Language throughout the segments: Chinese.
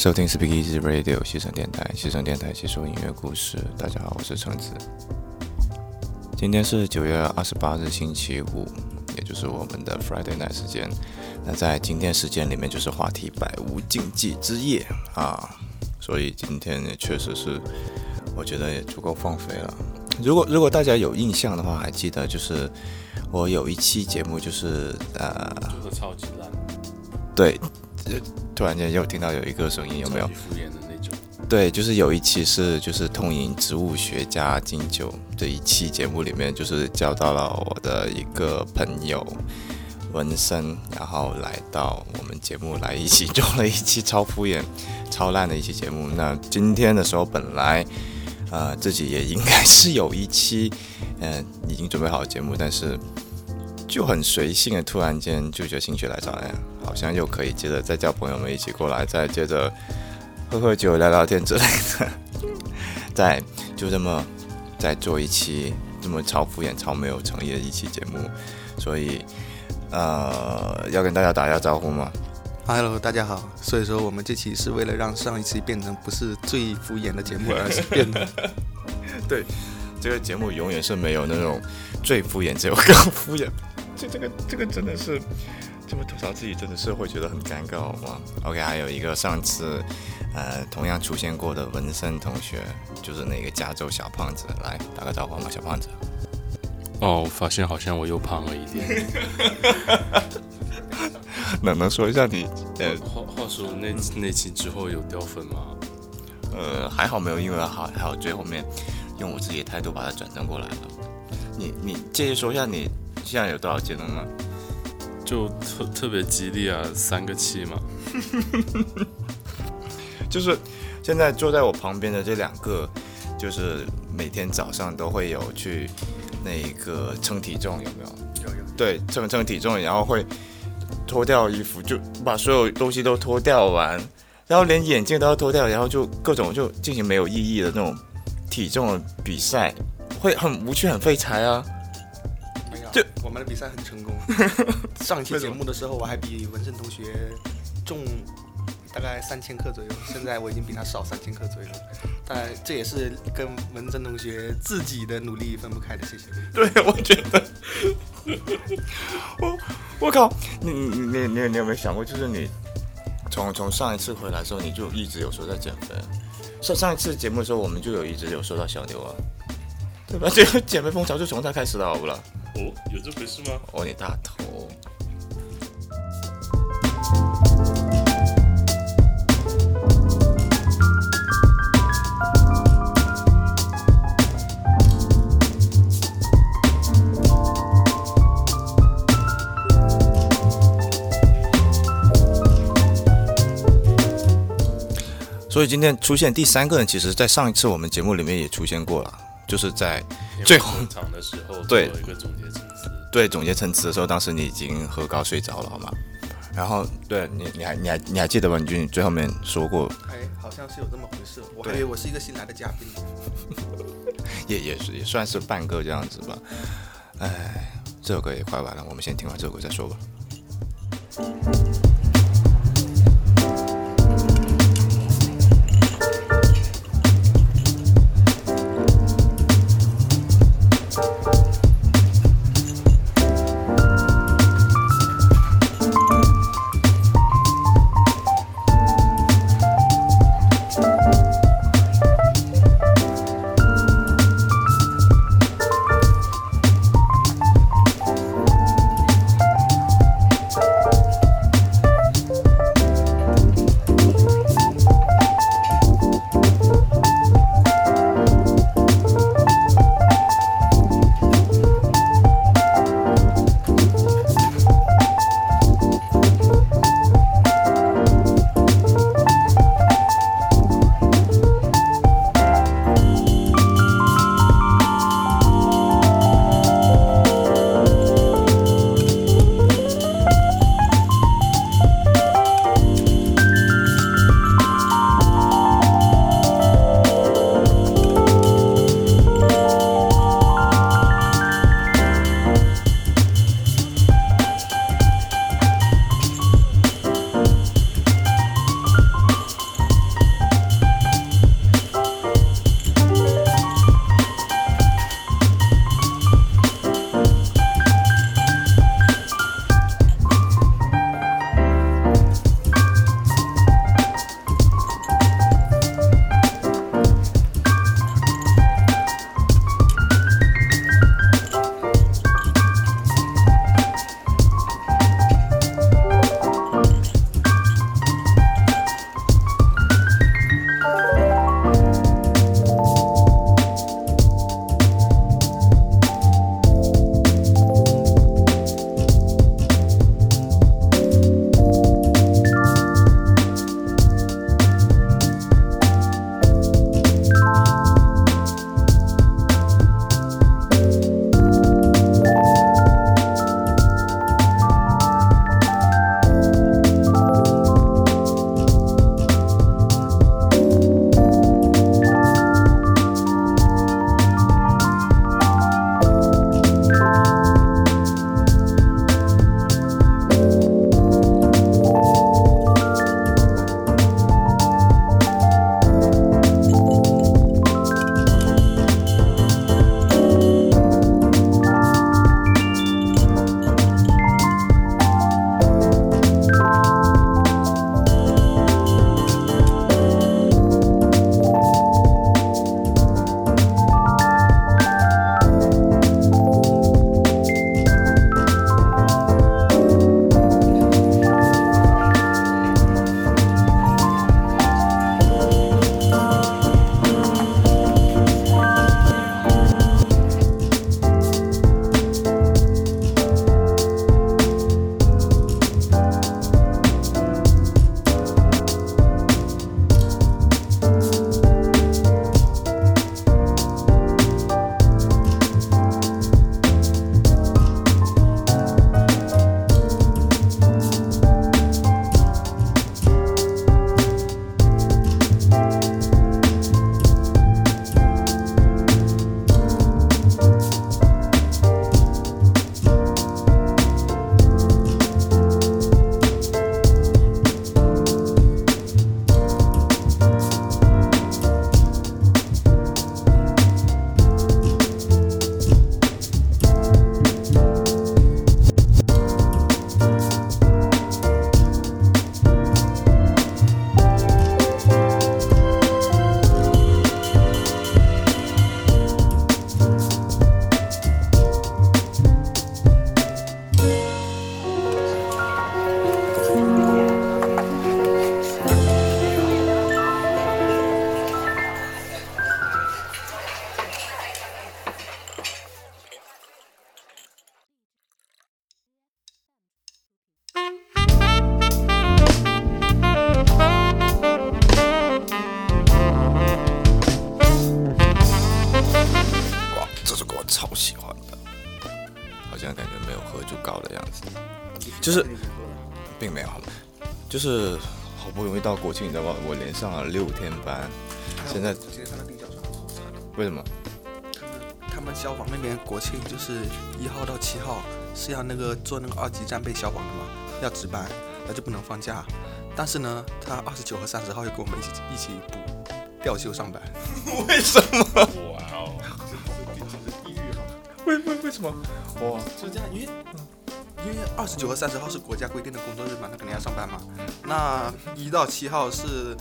收听 Speak Easy Radio 西城电台，西城电台细说音乐故事。大家好，我是橙子。今天是九月二十八日星期五，也就是我们的 Friday night 时间。那在今天时间里面，就是话题百无禁忌之夜啊，所以今天也确实是，我觉得也足够放飞了。如果如果大家有印象的话，还记得就是我有一期节目，就是呃，就是超级烂，对，突然间又听到有一个声音，有没有？敷衍的那种。对，就是有一期是就是痛饮植物学家金九这一期节目里面，就是交到了我的一个朋友文森，然后来到我们节目来一起做了一期超敷衍、超烂的一期节目。那今天的时候本来。呃，自己也应该是有一期，嗯，已经准备好节目，但是就很随性的，突然间就觉得心血来潮，哎，好像又可以接着再叫朋友们一起过来，再接着喝喝酒、聊聊天之类的，再就这么再做一期这么超敷衍、超没有诚意的一期节目，所以呃，要跟大家打一下招呼吗？Hello，大家好。所以说，我们这期是为了让上一期变成不是最敷衍的节目，而是变得 对这个节目永远是没有那种最敷衍，只有更敷衍。这这个这个真的是这么吐槽自己，真的是会觉得很尴尬吗？OK，还有一个上次呃同样出现过的纹身同学，就是那个加州小胖子，来打个招呼嘛，小胖子。哦，发现好像我又胖了一点。能能说一下你呃，话话说那那期之后有掉粉吗？呃，还好没有，因为还还有最后面用我自己的态度把它转正过来了。你你介意说一下你现在有多少技能吗？就特特别激励啊，三个七嘛。就是现在坐在我旁边的这两个，就是每天早上都会有去那个称体重，有没有？有有。对，称称体重，然后会。脱掉衣服，就把所有东西都脱掉完，然后连眼镜都要脱掉，然后就各种就进行没有意义的那种体重的比赛，会很无趣、很废柴啊。就我们的比赛很成功。上期节目的时候，我还比文胜同学重大概三千克左右，现在我已经比他少三千克左右。但这也是跟文胜同学自己的努力分不开的，谢谢。对，我觉得。我我靠，你你你你你有没有想过，就是你从从上一次回来的时候，你就一直有说在减肥。上上一次节目的时候，我们就有一直有说到小牛啊，对吧？这个减肥风潮就从他开始的，好不啦？哦，有这回事吗？哦，你大头。所以今天出现第三个人，其实，在上一次我们节目里面也出现过了，就是在最后场的时候，对一个总结陈词，对总结陈词的时候，当时你已经喝高睡着了，好吗？然后，对你，你还，你还，你还记得吗？你最后面说过，哎，好像是有这么回事，我还以为我是一个新来的嘉宾，也也是也算是半个这样子吧。哎，这首歌也快完了，我们先听完这首歌再说吧。就是好不容易到国庆，你知道吗？我连上了六天班，现在今天看到地脚上，为什么？他们他们消防那边国庆就是一号到七号是要那个做那个二级战备消防的嘛，要值班，那就不能放假。但是呢，他二十九和三十号又跟我们一起一起补调休上班。为什么？哇哦，为为为什么？哇，就这样，因为因为二十九和三十号是国家规定的工作日嘛，那肯定要上班嘛。那一到七号是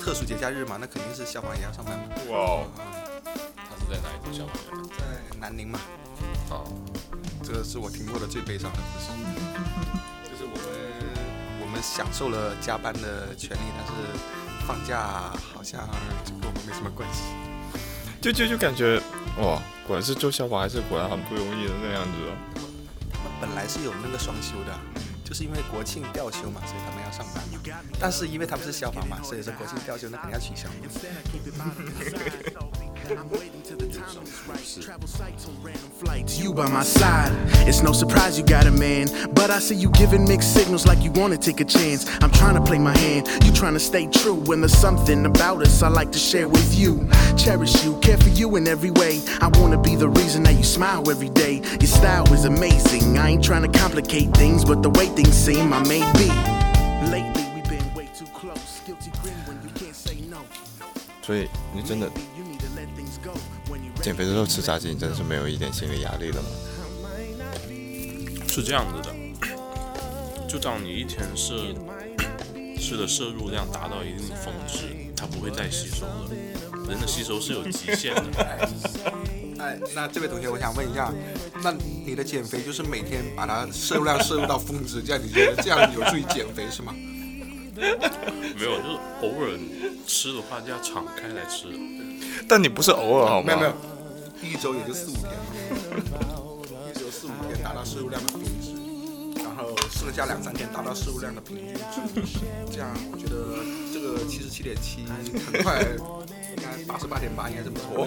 特殊节假日嘛，那肯定是消防也要上班嘛。哇哦，他是在哪里做消防员？在南宁嘛，哦，这个是我听过的最悲伤的故事。就是我们我们享受了加班的权利，但是放假好像就跟我们没什么关系。就就就感觉哇，果然是做消防还是果然很不容易的那样子哦。本来是有那个双休的，就是因为国庆调休嘛，所以他们要上班嘛。但是因为他们是消防嘛，所以说国庆调休那肯定要取消 嘛。 You by my side. It's no surprise you got a man. But I see you giving mixed signals like you wanna take a chance. I'm trying to play my hand. You trying to stay true. When there's something about us I like to share with you. Cherish you, care for you in every way. I wanna be the reason that you smile every day. Your style is amazing. I ain't trying to complicate things, but the way things seem, I may be. Lately we've been way too close. Guilty grin when you can't say no. 所以你真的 减肥的时候吃炸鸡，你真的是没有一点心理压力的吗？是这样子的，就当你一天摄吃的摄入量达到一定峰值，它不会再吸收了。人的吸收是有极限的。哎，那这位同学，我想问一下，那你的减肥就是每天把它摄入量摄入到峰值，这样你觉得这样有助于减肥是吗？没有，就是偶尔吃的话就要敞开来吃。但你不是偶尔好吗？没有没有，一周也就四五天嘛，一周四五天达到摄入量的峰值，然后剩下两三天达到摄入量的平均值，这样我觉得这个七十七点七很快，应该八十八点八应该是不错。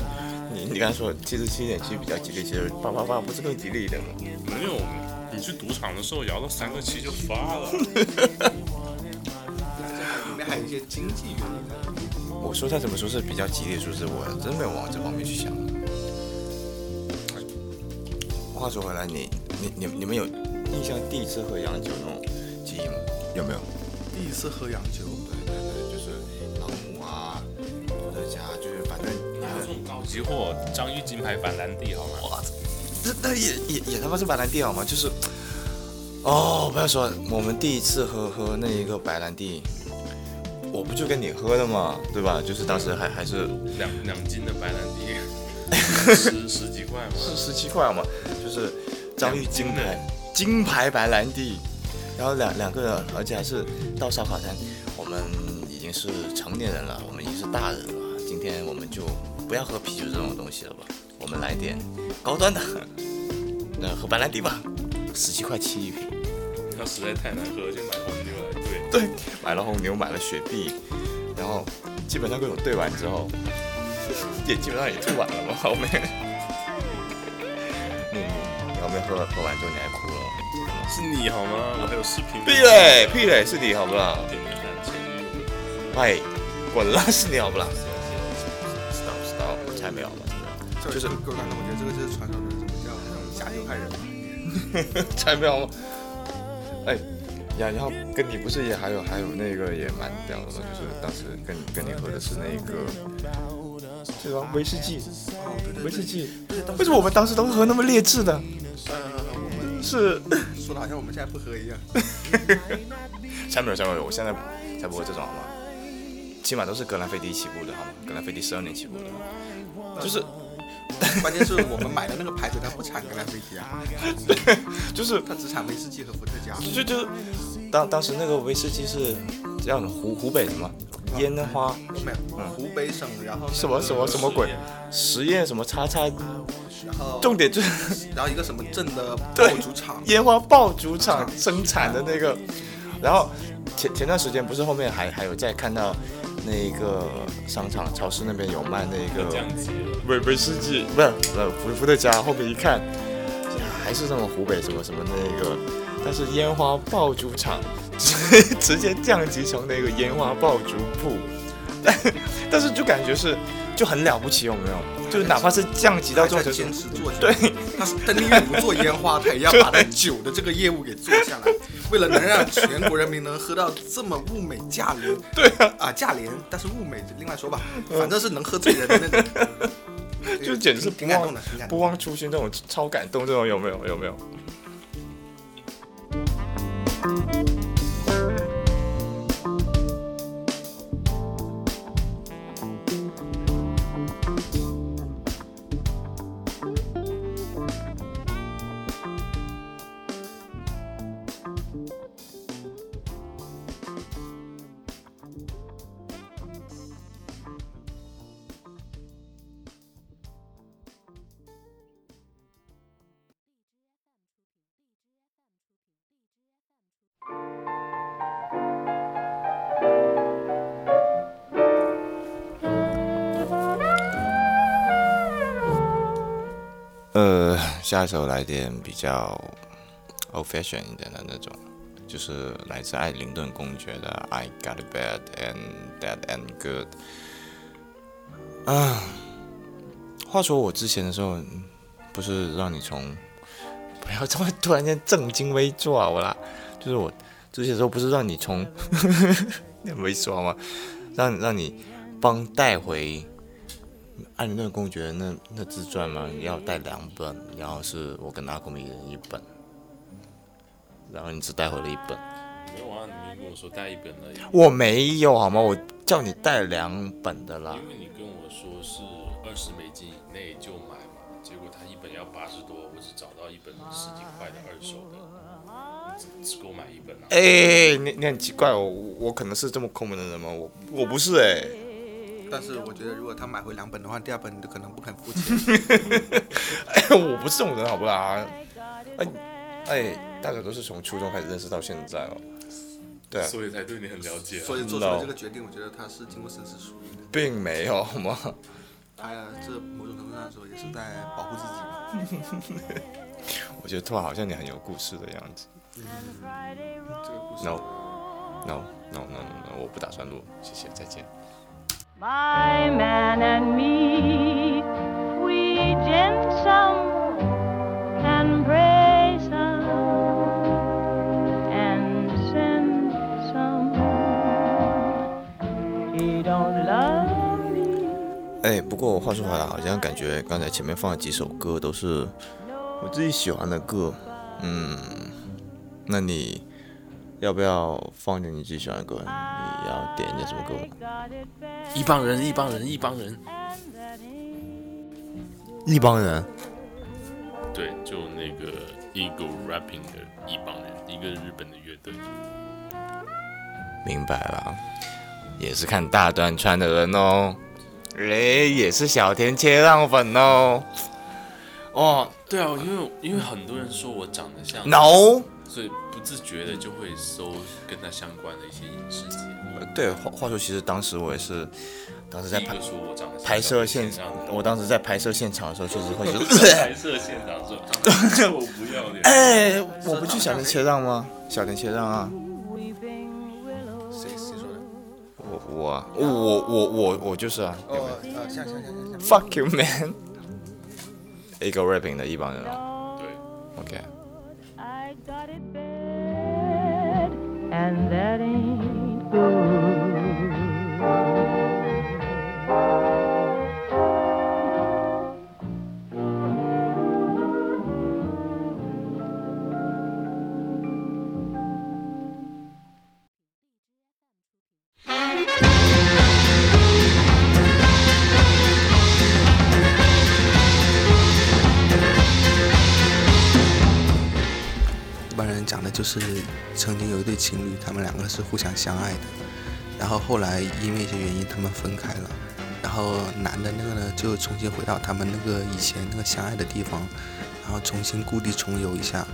你你刚才说七十七点七比较吉利，其实八八八不是更吉利一点吗？没有，你去赌场的时候摇到三个七就发了。里面还有一些经济原因。我说再怎么说是比较吉利的数字，我真没有往这方面去想。话说回来，你你你你们有印象第一次喝洋酒那种记忆吗？有没有？第一次喝洋酒，对对对，就是朗姆啊，伏特加，就是反正这种高级货，张裕金牌板蓝地好吗？哇，这那也也也他妈是白蓝地好吗？就是，哦，不要说，我们第一次喝喝那一个白兰地，我不就跟你喝的嘛，对吧？就是当时还还是两两斤的白兰地，十十几块嘛。是十七块嘛，就是张裕金牌金牌白兰地，然后两两个人，而且还是到烧烤摊，我们已经是成年人了，我们已经是大人了，今天我们就不要喝啤酒这种东西了吧，我们来点高端的，那喝白兰地吧，十七块七一瓶。它实在太难喝，就买红牛来兑。对，买了红牛，买了雪碧，然后基本上各种兑完之后，也基本上也吐完了嘛，后面。喝喝完之后你还哭了？是你好吗？我还有视频。屁嘞屁嘞，是你好不啦？点点看，前女友。喂，滚啦，是你好不啦？知道知道，我才没有嘛，这就是各位观众，我觉得这个就是传说中什么叫下酒害人嘛。才没有吗？哎，呀，然后跟你不是也还有还有那个也蛮屌的嘛，就是当时跟你跟你喝的是那个，对吧？威士忌，哦，对对威士忌。为什么我们当时都喝那么劣质的？呃，我们是，说的好像我们现在不喝一样。下面有下面有，我现在才不会这种好吗？起码都是格兰菲迪起步的好吗？格兰菲迪十二年起步的，就是关键是我们买的那个牌子它不产格兰菲迪啊，就是它只产威士忌和伏特加。就就当当时那个威士忌是叫什么湖湖北什么烟花没有，湖北省，然后什么什么什么鬼实验什么叉叉，然后重点就是然后一个什么镇的爆竹厂，烟花爆竹厂生产的那个，然后前前段时间不是后面还还有在看到那个商场超市那边有卖那个威威士忌，不是呃伏伏特加，后面一看还是什么湖北什么什么那个但是烟花爆竹厂，直 直接降级成那个烟花爆竹铺，但 但是就感觉是就很了不起，有没有？就是哪怕是降级到这种程坚持做，对，他是他宁愿不做烟花，他也要 把那酒的这个业务给做下来，为了能让全国人民能喝到这么物美价廉，对啊，啊价廉，但是物美另外说吧，反正是能喝醉人的那种，就简直是挺感动的，挺感动。不忘初心，这种超感动，这种有没有？有没有？下一首来点比较 old fashion 一点的那种，就是来自艾灵顿公爵的《I Got a Bad and That and Good》。啊，话说我之前的时候，不是让你从不要这么突然间正襟危坐啊我啦，就是我之前的时候不是让你从 那没说吗？让让你帮带回。艾灵顿公爵那那自传嘛，要带两本，然后是我跟阿公一人一本，然后你只带回了一本。没有啊，你跟我说带一本而已。我没有好吗？我叫你带两本的啦。因为你跟我说是二十美金以内就买嘛，结果他一本要八十多，我只找到一本十几块的二手的，只只够买一本啊。哎，你你很奇怪，我我可能是这么抠门的人吗？我我不是哎。但是我觉得，如果他买回两本的话，第二本你可能不肯付钱。哎，我不是这种人，好不啦？哎哎，大家都是从初中开始认识到现在哦。对啊，所以才对你很了解。所以做出了这个决定，我觉得他是经过深思熟虑的。并没有好吗？他呀，这某种程度上说也是在保护自己嘛。我觉得突然好像你很有故事的样子。嗯，这个故事。No，No，No，No，No，我不打算录，谢谢，再见。My man and me, we gin some and pray some and sin some. He don't love me. 哎，不过话说回来，好像感觉刚才前面放的几首歌都是我自己喜欢的歌。嗯，那你要不要放点你自己喜欢的歌？你要点一点什么歌？一帮人，一帮人，一帮人，一帮人。对，就那个 Eagle Rapping 的一帮人，一个日本的乐队。明白了，也是看大段川的人哦。哎，也是小田切让粉哦。哦，对啊，因为因为很多人说我长得像，no，所以不自觉的就会搜跟他相关的一些影视节目。对，话话说，其实当时我也是，当时在拍拍摄现场，我当时在拍摄现场的时候，确实会是 拍摄现场时候，我不要脸。哎，我不去小田切让吗？小田切让啊。谁谁说的？我我我我我我就是啊。哦，啊，像像像像像。Fuck you, man！一个 rapping 的？一帮人啊。对。OK。I got it bad, and that ain't good. 就是曾经有一对情侣，他们两个是互相相爱的，然后后来因为一些原因他们分开了，然后男的那个呢就重新回到他们那个以前那个相爱的地方，然后重新故地重游一下，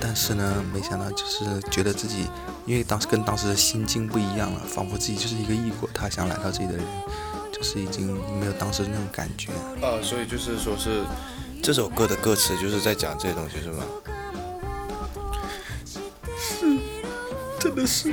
但是呢没想到就是觉得自己因为当时跟当时的心境不一样了，仿佛自己就是一个异国他乡来到这里的人，就是已经没有当时那种感觉。呃，所以就是说是这首歌的歌词就是在讲这些东西是吗？真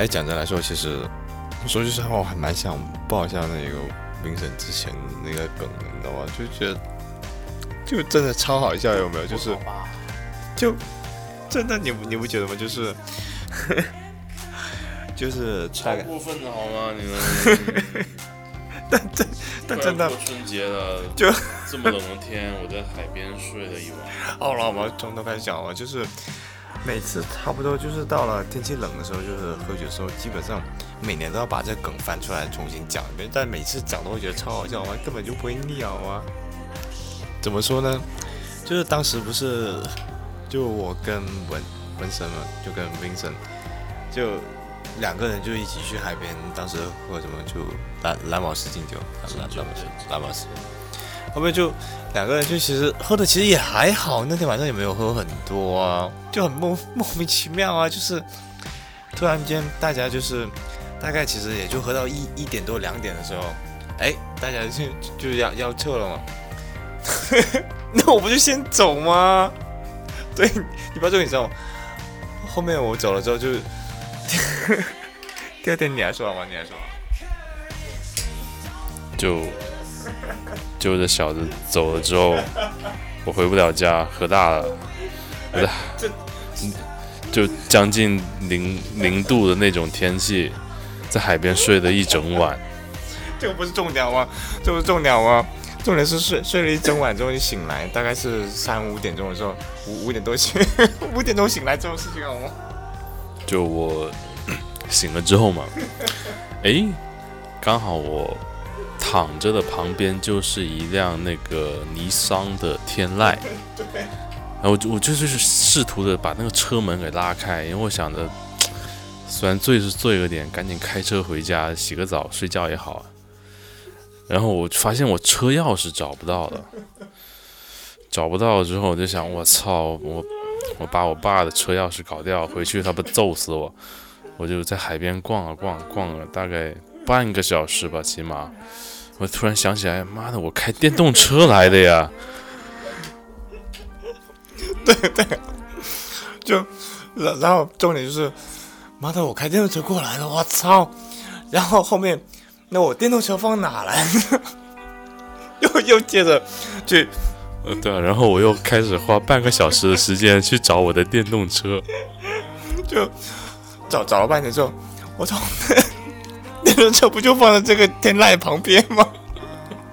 哎，讲真来说，其实说句实话，我还蛮想报一下那个冰神之前那个梗的，你知道吗？就觉得就真的超好笑，有没有？就是就真的你你不觉得吗？就是 就是超，过分的好吗？你们但真但真的过春节了，就这么冷的天，我在海边睡了一晚。好了，我们从头开始讲吧。就是每次差不多就是到了天气冷的时候，就是喝酒的时候，基本上每年都要把这梗翻出来重新讲一遍。但每次讲都会觉得超好笑啊，根本就不会腻好吗？怎么说呢？就是当时不是就我跟文文森嘛，就跟 Vincent 就两个人就一起去海边，当时喝什么就蓝蓝宝石敬酒，蓝蓝蓝宝石蓝宝石。后面就两个人就其实喝的其实也还好，那天晚上也没有喝很多啊，就很莫莫名其妙啊，就是突然间大家就是大概其实也就喝到一一点多两点的时候，哎，大家就就要要撤了嘛，那我不就先走吗？对，你不要这你知道吗？后面我走了之后就 第二天你还说吗？你还说好。就就这小子走了之后，我回不了家，喝大了，我在嗯 就将近零零度的那种天气，在海边睡了一整晚。这个不是重点吗？这不是重点吗？重点是睡睡了一整晚之后就醒来，大概是三五点钟的时候，五五点多醒，五点钟醒来这种事情好吗？就我 醒了之后嘛，哎，刚好我躺着的旁边就是一辆那个尼桑的天籁，然后我就我就就是试图的把那个车门给拉开，因为我想着，虽然醉是醉了点，赶紧开车回家洗个澡睡觉也好啊。然后我发现我车钥匙找不到了，找不到了之后我就想，我操，我我把我爸的车钥匙搞掉，回去他不揍死我。我就在海边逛啊逛，逛了大概半个小时吧，起码。我突然想起来，妈的，我开电动车来的呀！对对就然然后重点就是，妈的，我开电动车过来的，我操！然后后面，那我电动车放哪来了？又又接着去呃，对啊，然后我又开始花半个小时的时间去找我的电动车。就找找了半天之后，我操，电动车不就放在这个天籁旁边吗？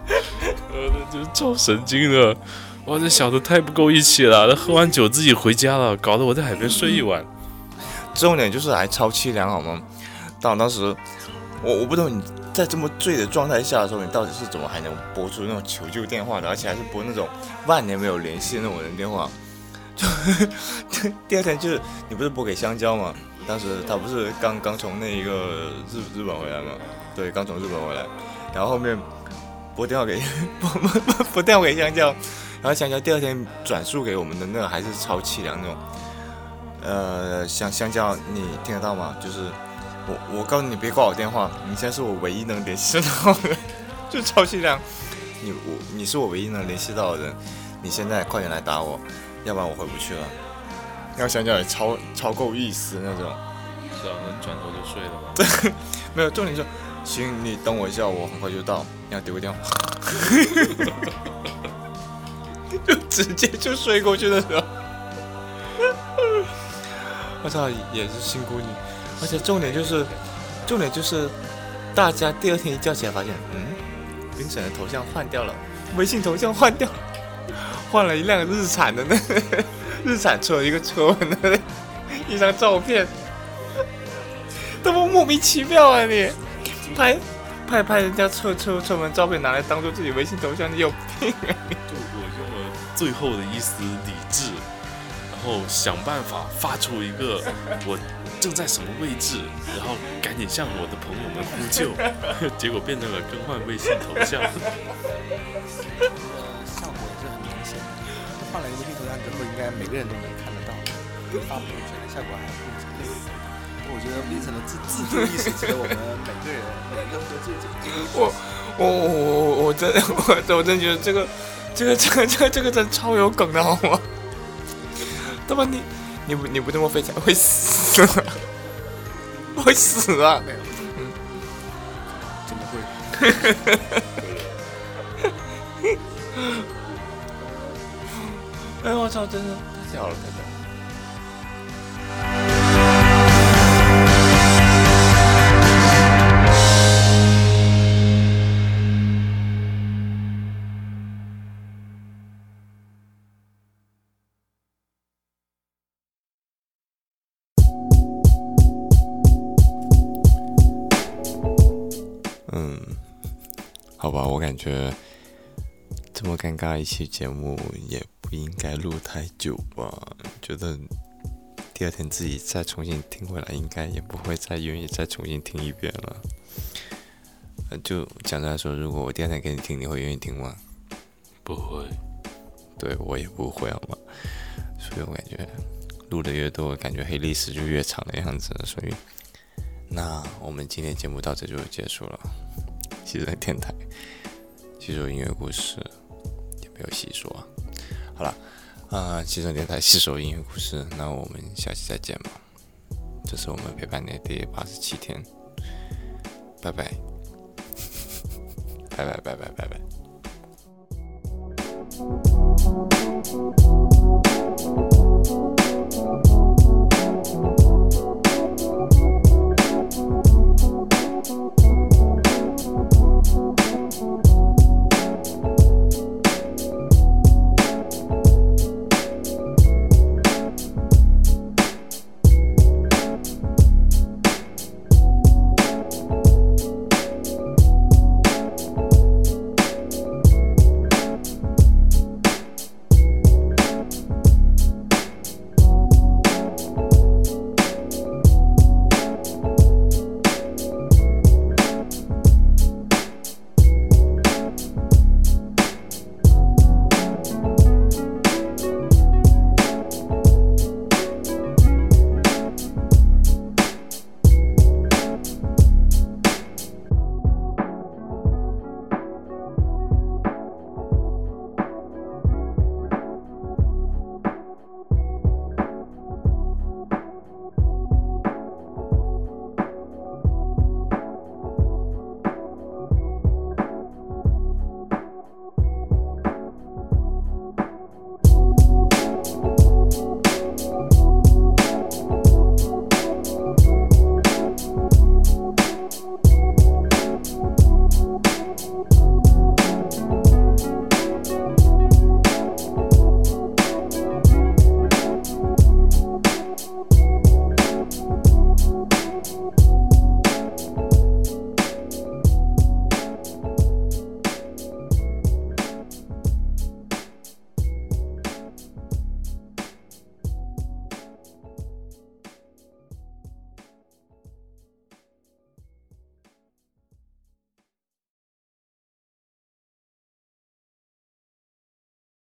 呃，这超神经的！哇，这小子太不够义气了，他喝完酒自己回家了，搞得我在海边睡一晚。重点就是还超凄凉好吗？当当时我我不懂你在这么醉的状态下的时候，你到底是怎么还能拨出那种求救电话的，而且还是拨那种万年没有联系的那种人电话？就第二天就是你不是拨给香蕉吗？当时他不是刚刚从那一个日日本回来吗？对，刚从日本回来，然后后面拨电话给拨拨 拨电话给香蕉，然后香蕉第二天转述给我们的那个还是超凄凉那种。呃，香香蕉，你听得到吗？就是我我告诉你别挂我电话，你现在是我唯一能联系到的，就超凄凉。你我你是我唯一能联系到的人，你现在快点来打我，要不然我回不去了。然后香蕉也超超够意思那种，是啊，能转头就睡了吗？没有重点是，行，你等我一下，我很快就到，你要丢个电话，就直接就睡过去的时候，我操，也是辛苦你，而且重点就是，重点就是，大家第二天一觉起来发现，嗯，冰沈的头像换掉了，微信头像换掉了，换了一辆日产的那个日产车一个车纹的一张照片，他妈莫名其妙啊你，拍拍拍人家车车车门照片拿来当做自己微信头像，你有病啊！就我用了最后的一丝理智，然后想办法发出一个我正在什么位置，然后赶紧向我的朋友们呼救，结果变成了更换微信头像。效果是很明显的。换了一个微信头像之后，应该每个人都能看得到，发朋友圈的效果还不错。我觉得 Vincent 的自自主意识值得我们每个人每个合作者这个我我我我我真我我真觉得这个这个这个这个这个真超有梗的好吗？他妈你你不你不这么飞起来会死，会死啊！嗯，真的会？哎我操，真的太屌了，太屌了！嗯，好吧，我感觉这么尴尬一期节目也不应该录太久吧。觉得第二天自己再重新听回来，应该也不会再愿意再重新听一遍了。呃，就讲来说，如果我第二天给你听，你会愿意听吗？不会，对我也不会，好吗？所以我感觉录的越多，感觉黑历史就越长的样子。所以，那我们今天节目到这就结束了。西城电台，细说音乐故事，也没有细说啊。好了，啊、汽车电台细说音乐故事，那我们下期再见吧。这是我们陪伴你的第八十七天，拜拜，拜拜拜拜拜拜。「